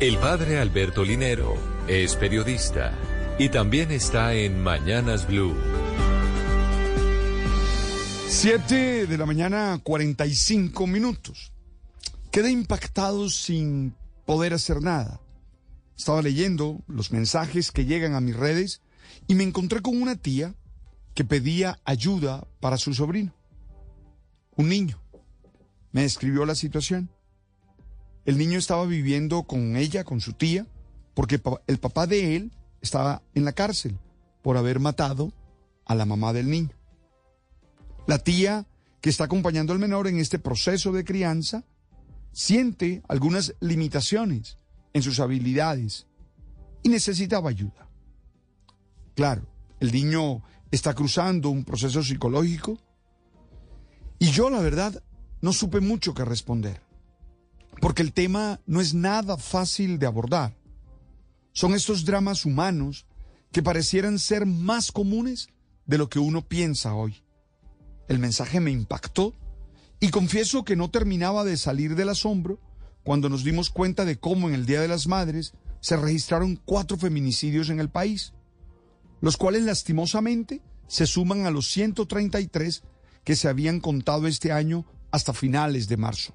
El padre Alberto Linero es periodista y también está en Mañanas Blue. 7 de la mañana, 45 minutos. Quedé impactado sin poder hacer nada. Estaba leyendo los mensajes que llegan a mis redes y me encontré con una tía que pedía ayuda para su sobrino, un niño. Me describió la situación. El niño estaba viviendo con ella, con su tía, porque el papá de él estaba en la cárcel por haber matado a la mamá del niño. La tía que está acompañando al menor en este proceso de crianza siente algunas limitaciones en sus habilidades y necesitaba ayuda. Claro, el niño está cruzando un proceso psicológico y yo la verdad no supe mucho que responder, porque el tema no es nada fácil de abordar. Son estos dramas humanos que parecieran ser más comunes de lo que uno piensa hoy. El mensaje me impactó y confieso que no terminaba de salir del asombro cuando nos dimos cuenta de cómo en el Día de las Madres se registraron cuatro feminicidios en el país, los cuales lastimosamente se suman a los 133 que se habían contado este año hasta finales de marzo.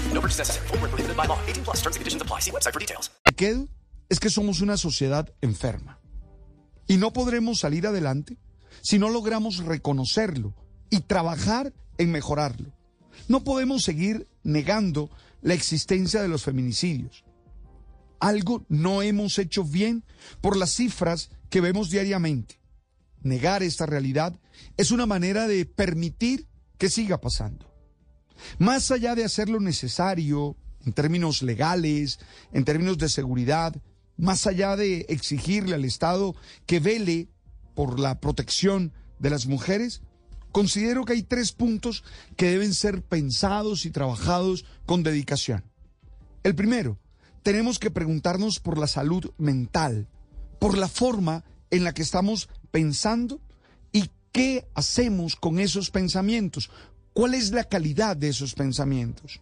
No purchase necessary. Void were prohibited by law. 18 plus. Terms and conditions apply. See website for details. que quedo es que somos una sociedad enferma. Y no podremos salir adelante si no logramos reconocerlo y trabajar en mejorarlo. No podemos seguir negando la existencia de los feminicidios. Algo no hemos hecho bien por las cifras que vemos diariamente. Negar esta realidad es una manera de permitir que siga pasando. Más allá de hacer lo necesario en términos legales, en términos de seguridad, más allá de exigirle al Estado que vele por la protección de las mujeres, considero que hay tres puntos que deben ser pensados y trabajados con dedicación. El primero, tenemos que preguntarnos por la salud mental, por la forma en la que estamos pensando y qué hacemos con esos pensamientos, cuál es la calidad de esos pensamientos.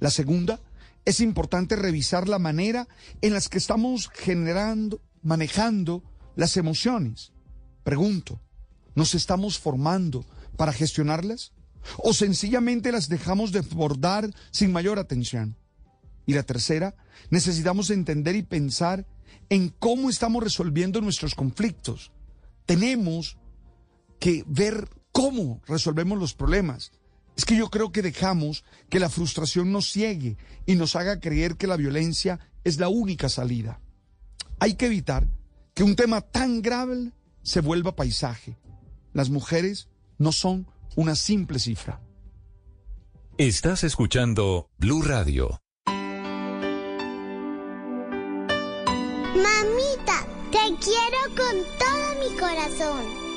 La segunda, es importante revisar la manera en las que estamos generando, manejando las emociones. Pregunto, ¿nos estamos formando para gestionarlas? ¿O sencillamente las dejamos desbordar sin mayor atención? Y la tercera, necesitamos entender y pensar en cómo estamos resolviendo nuestros conflictos. Tenemos que ver cómo resolvemos los problemas. Es que yo creo que dejamos que la frustración nos ciegue y nos haga creer que la violencia es la única salida. Hay que evitar que un tema tan grave se vuelva paisaje. Las mujeres no son una simple cifra. Estás escuchando Blue Radio. Mamita, te quiero con todo mi corazón.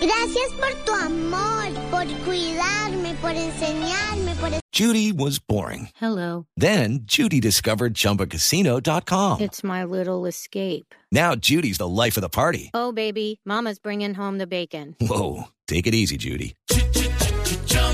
Gracias por tu amor, por cuidarme, por enseñarme, por Judy was boring. Hello. Then Judy discovered ChumbaCasino.com. It's my little escape. Now Judy's the life of the party. Oh, baby, Mama's bringing home the bacon. Whoa, take it easy, Judy.